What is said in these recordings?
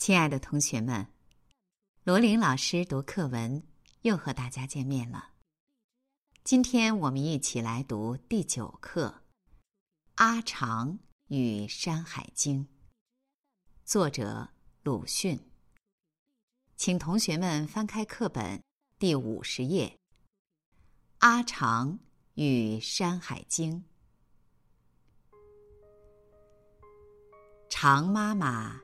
亲爱的同学们，罗琳老师读课文又和大家见面了。今天我们一起来读第九课《阿长与山海经》，作者鲁迅。请同学们翻开课本第五十页，《阿长与山海经》。长妈妈。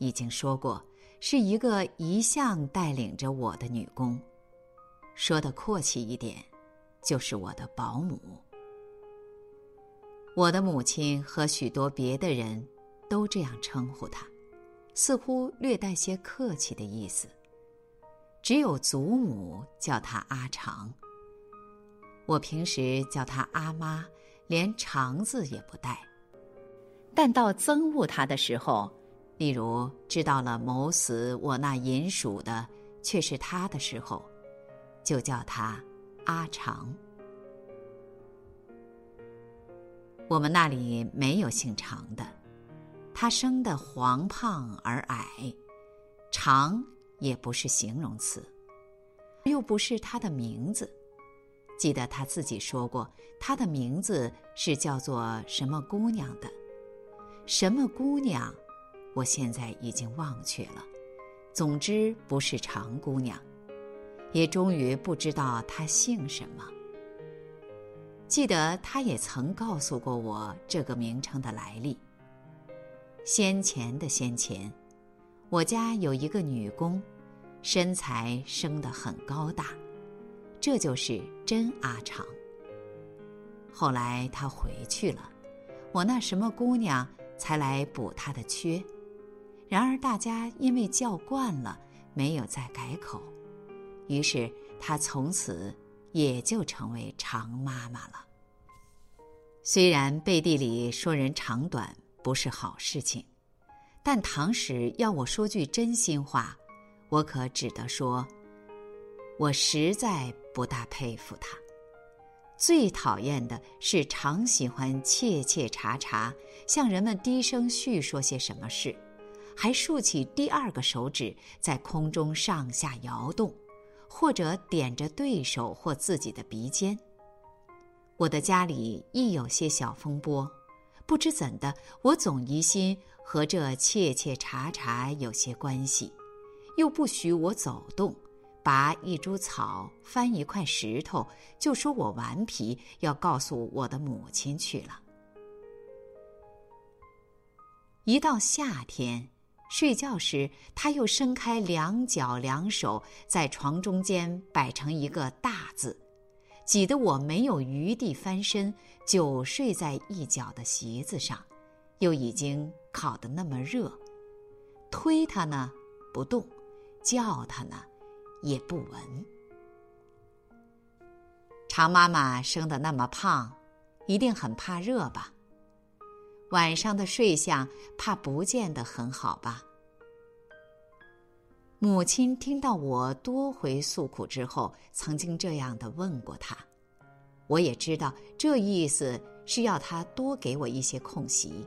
已经说过，是一个一向带领着我的女工，说的阔气一点，就是我的保姆。我的母亲和许多别的人都这样称呼她，似乎略带些客气的意思。只有祖母叫她阿长，我平时叫她阿妈，连长字也不带。但到憎恶她的时候。例如，知道了谋死我那银鼠的却是他的时候，就叫他阿长。我们那里没有姓长的，他生的黄胖而矮，长也不是形容词，又不是他的名字。记得他自己说过，他的名字是叫做什么姑娘的，什么姑娘。我现在已经忘却了，总之不是长姑娘，也终于不知道她姓什么。记得她也曾告诉过我这个名称的来历。先前的先前，我家有一个女工，身材生得很高大，这就是真阿长。后来她回去了，我那什么姑娘才来补她的缺。然而，大家因为叫惯了，没有再改口，于是她从此也就成为长妈妈了。虽然背地里说人长短不是好事情，但唐史要我说句真心话，我可只得说，我实在不大佩服他。最讨厌的是常喜欢切切查查，向人们低声叙说些什么事。还竖起第二个手指在空中上下摇动，或者点着对手或自己的鼻尖。我的家里亦有些小风波，不知怎的，我总疑心和这切切查查有些关系，又不许我走动，拔一株草，翻一块石头，就说我顽皮，要告诉我的母亲去了。一到夏天。睡觉时，他又伸开两脚两手，在床中间摆成一个大字，挤得我没有余地翻身，就睡在一角的席子上，又已经烤得那么热，推他呢不动，叫他呢也不闻。常妈妈生得那么胖，一定很怕热吧？晚上的睡相怕不见得很好吧？母亲听到我多回诉苦之后，曾经这样的问过他，我也知道这意思是要他多给我一些空隙。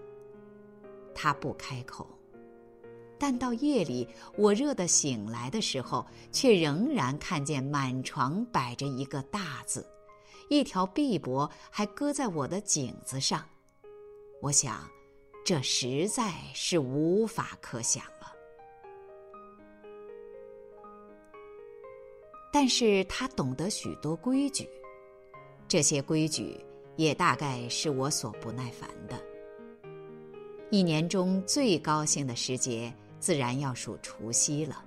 他不开口，但到夜里我热得醒来的时候，却仍然看见满床摆着一个大字，一条臂膊还搁在我的颈子上。我想，这实在是无法可想了。但是他懂得许多规矩，这些规矩也大概是我所不耐烦的。一年中最高兴的时节，自然要数除夕了。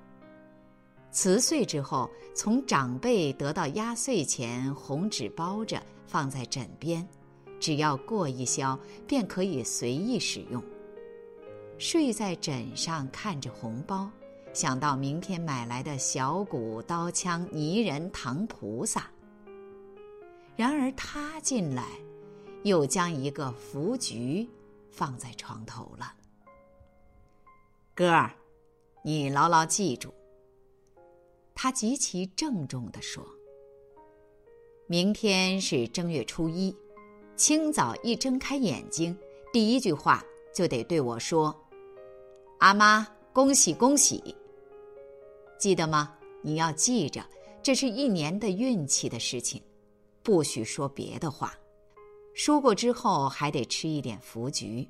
辞岁之后，从长辈得到压岁钱，红纸包着放在枕边。只要过一宵，便可以随意使用。睡在枕上，看着红包，想到明天买来的小鼓、刀枪、泥人、糖菩萨。然而他进来，又将一个福菊放在床头了。哥儿，你牢牢记住。他极其郑重地说：“明天是正月初一。”清早一睁开眼睛，第一句话就得对我说：“阿妈，恭喜恭喜！记得吗？你要记着，这是一年的运气的事情，不许说别的话。说过之后，还得吃一点福橘。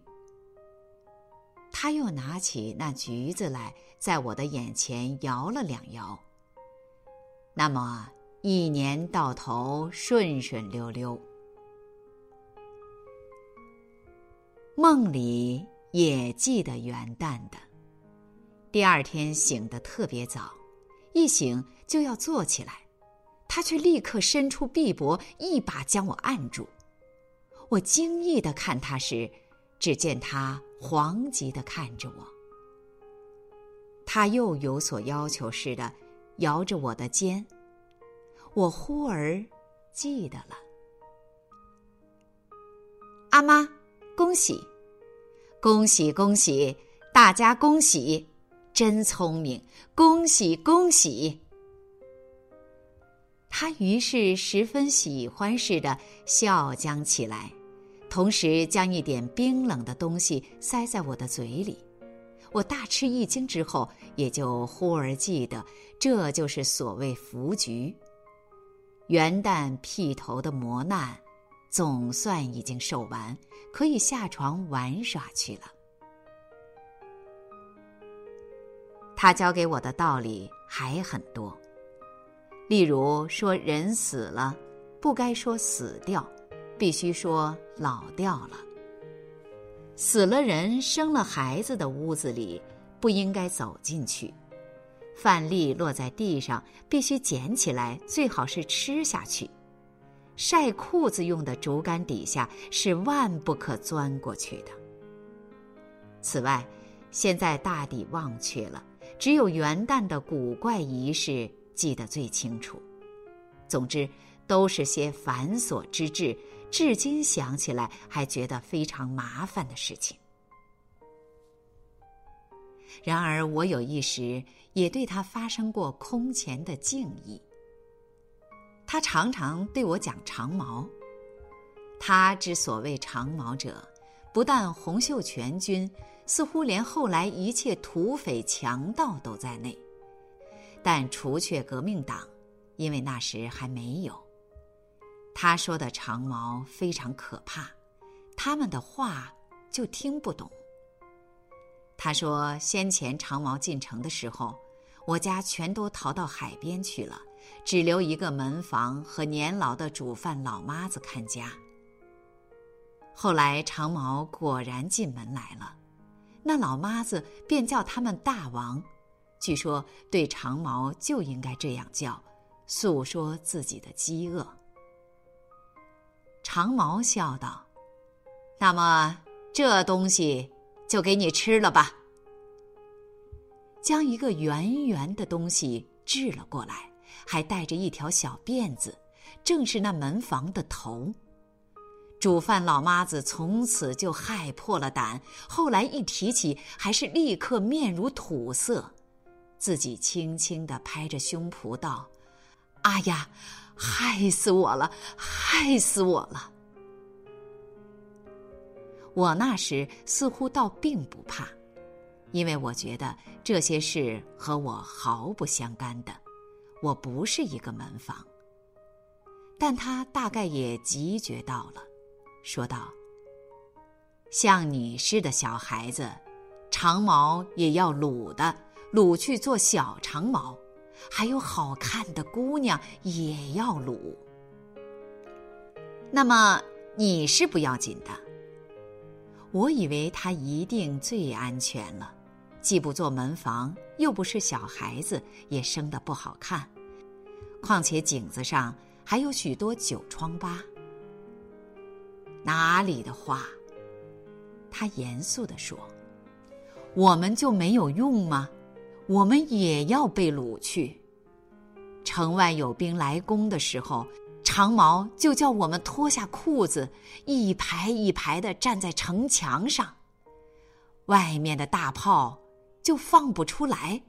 他又拿起那橘子来，在我的眼前摇了两摇。那么，一年到头顺顺溜溜。梦里也记得元旦的，第二天醒得特别早，一醒就要坐起来，他却立刻伸出臂膊，一把将我按住。我惊异的看他时，只见他惶急的看着我。他又有所要求似的摇着我的肩，我忽而记得了。阿妈。恭喜，恭喜，恭喜！大家恭喜，真聪明！恭喜，恭喜！他于是十分喜欢似的笑将起来，同时将一点冰冷的东西塞在我的嘴里。我大吃一惊，之后也就忽而记得，这就是所谓福局。元旦劈头的磨难。总算已经受完，可以下床玩耍去了。他教给我的道理还很多，例如说人死了，不该说死掉，必须说老掉了。死了人生了孩子的屋子里，不应该走进去。饭粒落在地上，必须捡起来，最好是吃下去。晒裤子用的竹竿底下是万不可钻过去的。此外，现在大抵忘却了，只有元旦的古怪仪式记得最清楚。总之，都是些繁琐之至，至今想起来还觉得非常麻烦的事情。然而，我有一时也对他发生过空前的敬意。他常常对我讲长矛。他之所谓长矛者，不但洪秀全军，似乎连后来一切土匪强盗都在内。但除却革命党，因为那时还没有。他说的长矛非常可怕，他们的话就听不懂。他说先前长矛进城的时候，我家全都逃到海边去了。只留一个门房和年老的煮饭老妈子看家。后来长毛果然进门来了，那老妈子便叫他们大王，据说对长毛就应该这样叫，诉说自己的饥饿。长毛笑道：“那么这东西就给你吃了吧。”将一个圆圆的东西掷了过来。还带着一条小辫子，正是那门房的头。煮饭老妈子从此就害破了胆，后来一提起，还是立刻面如土色，自己轻轻的拍着胸脯道：“啊呀，害死我了，害死我了！”我那时似乎倒并不怕，因为我觉得这些事和我毫不相干的。我不是一个门房，但他大概也急觉到了，说道：“像你似的小孩子，长毛也要撸的，撸去做小长毛；还有好看的姑娘也要撸。那么你是不要紧的。我以为他一定最安全了。”既不做门房，又不是小孩子，也生得不好看。况且颈子上还有许多酒疮疤。哪里的话？他严肃地说：“我们就没有用吗？我们也要被掳去。城外有兵来攻的时候，长毛就叫我们脱下裤子，一排一排的站在城墙上。外面的大炮。”就放不出来，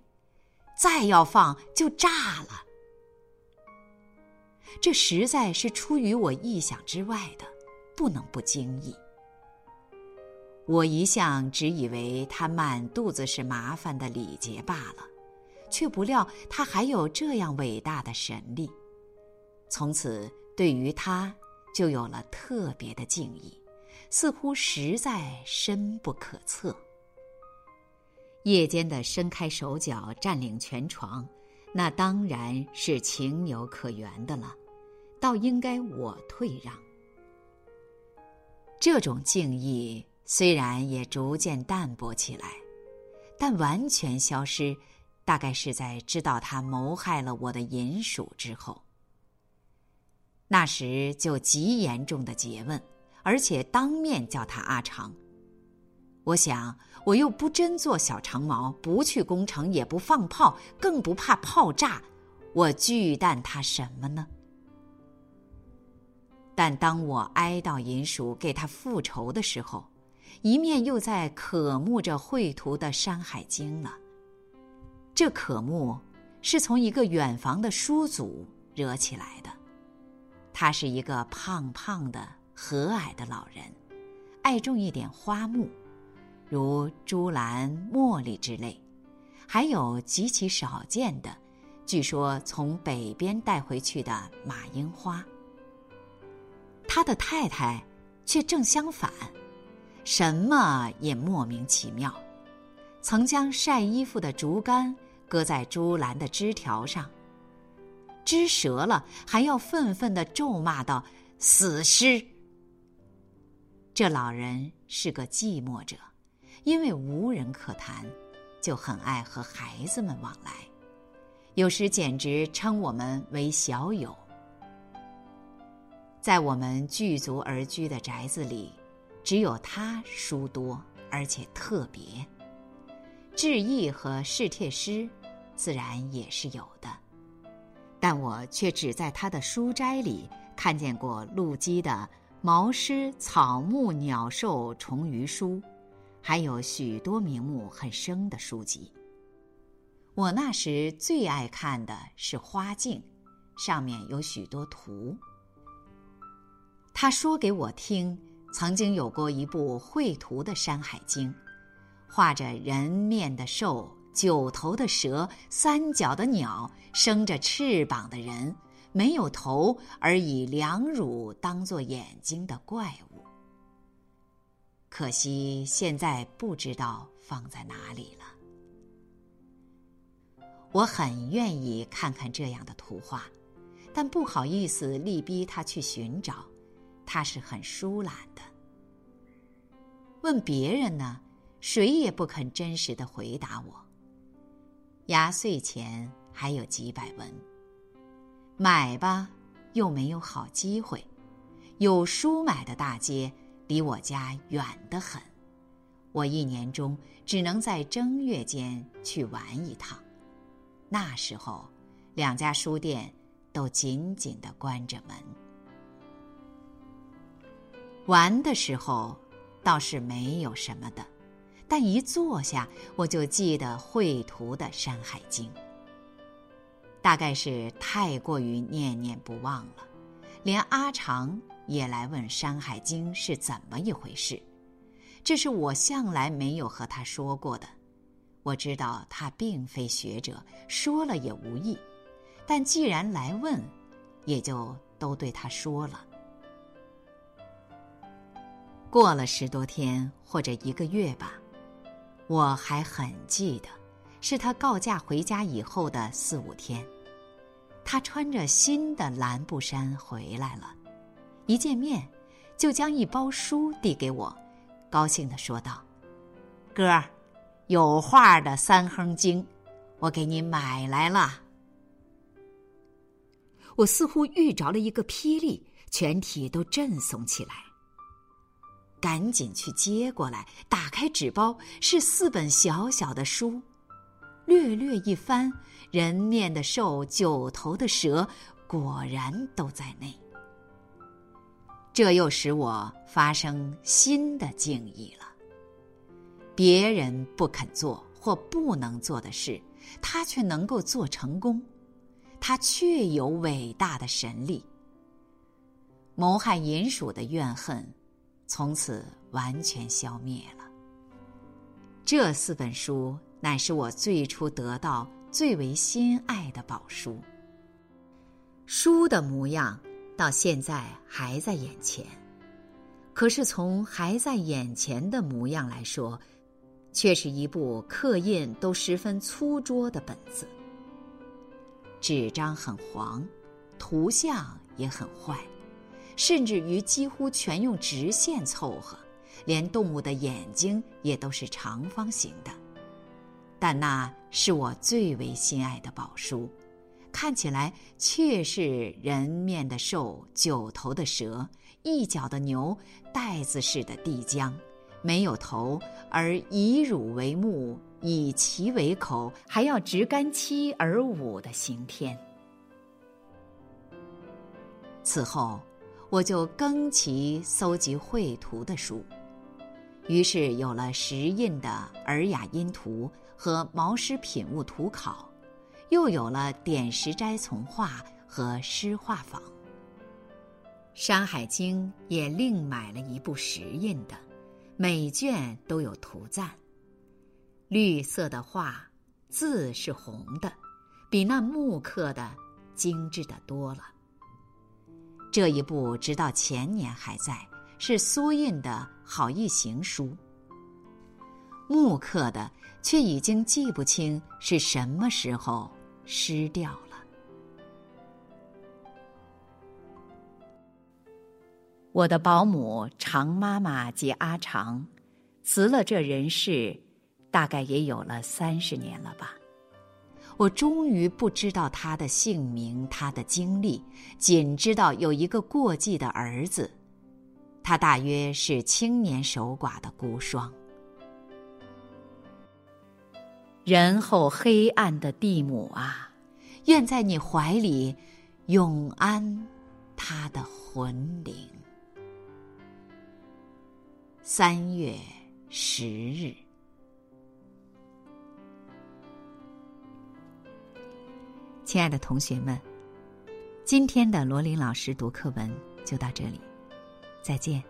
再要放就炸了。这实在是出于我意想之外的，不能不惊异。我一向只以为他满肚子是麻烦的礼节罢了，却不料他还有这样伟大的神力。从此，对于他就有了特别的敬意，似乎实在深不可测。夜间的伸开手脚占领全床，那当然是情有可原的了，倒应该我退让。这种敬意虽然也逐渐淡薄起来，但完全消失，大概是在知道他谋害了我的银鼠之后。那时就极严重的诘问，而且当面叫他阿长。我想，我又不真做小长毛，不去攻城，也不放炮，更不怕炮炸，我惧惮他什么呢？但当我哀悼银鼠给他复仇的时候，一面又在渴慕着绘图的《山海经》了。这渴慕是从一个远房的叔祖惹起来的。他是一个胖胖的、和蔼的老人，爱种一点花木。如朱兰、茉莉之类，还有极其少见的，据说从北边带回去的马樱花。他的太太却正相反，什么也莫名其妙，曾将晒衣服的竹竿搁在朱兰的枝条上，枝折了还要愤愤的咒骂道：“死尸！”这老人是个寂寞者。因为无人可谈，就很爱和孩子们往来，有时简直称我们为小友。在我们聚族而居的宅子里，只有他书多，而且特别。志异和侍帖诗，自然也是有的，但我却只在他的书斋里看见过陆机的《毛诗草木鸟兽虫鱼书》。还有许多名目很生的书籍。我那时最爱看的是《花镜》，上面有许多图。他说给我听，曾经有过一部绘图的《山海经》，画着人面的兽、九头的蛇、三脚的鸟、生着翅膀的人、没有头而以两乳当做眼睛的怪物。可惜现在不知道放在哪里了。我很愿意看看这样的图画，但不好意思力逼他去寻找，他是很疏懒的。问别人呢，谁也不肯真实的回答我。压岁钱还有几百文，买吧又没有好机会，有书买的大街。离我家远得很，我一年中只能在正月间去玩一趟。那时候，两家书店都紧紧的关着门。玩的时候倒是没有什么的，但一坐下，我就记得绘图的《山海经》。大概是太过于念念不忘了，连阿长。也来问《山海经》是怎么一回事，这是我向来没有和他说过的。我知道他并非学者，说了也无益，但既然来问，也就都对他说了。过了十多天或者一个月吧，我还很记得，是他告假回家以后的四五天，他穿着新的蓝布衫回来了。一见面，就将一包书递给我，高兴的说道：“哥儿，有画的《三亨经》，我给你买来了。”我似乎遇着了一个霹雳，全体都震悚起来，赶紧去接过来，打开纸包，是四本小小的书，略略一翻，人面的兽、九头的蛇，果然都在内。这又使我发生新的敬意了。别人不肯做或不能做的事，他却能够做成功，他确有伟大的神力。谋害银鼠的怨恨，从此完全消灭了。这四本书乃是我最初得到、最为心爱的宝书。书的模样到现在还在眼前，可是从还在眼前的模样来说，却是一部刻印都十分粗拙的本子。纸张很黄，图像也很坏，甚至于几乎全用直线凑合，连动物的眼睛也都是长方形的。但那是我最为心爱的宝书，看起来却是人面的兽、九头的蛇、一角的牛、袋子似的地浆，没有头，而以乳为目。以其为口，还要执干七而舞的刑天。此后，我就更其搜集绘图的书，于是有了石印的《尔雅音图》和《毛诗品物图考》，又有了《点石斋从画》和《诗画坊》。《山海经》也另买了一部石印的，每卷都有图赞。绿色的画，字是红的，比那木刻的精致的多了。这一部直到前年还在，是苏印的好意行书。木刻的却已经记不清是什么时候失掉了。我的保姆常妈妈及阿长，辞了这人世。大概也有了三十年了吧，我终于不知道他的姓名，他的经历，仅知道有一个过继的儿子，他大约是青年守寡的孤孀。仁厚黑暗的地母啊，愿在你怀里永安他的魂灵。三月十日。亲爱的同学们，今天的罗琳老师读课文就到这里，再见。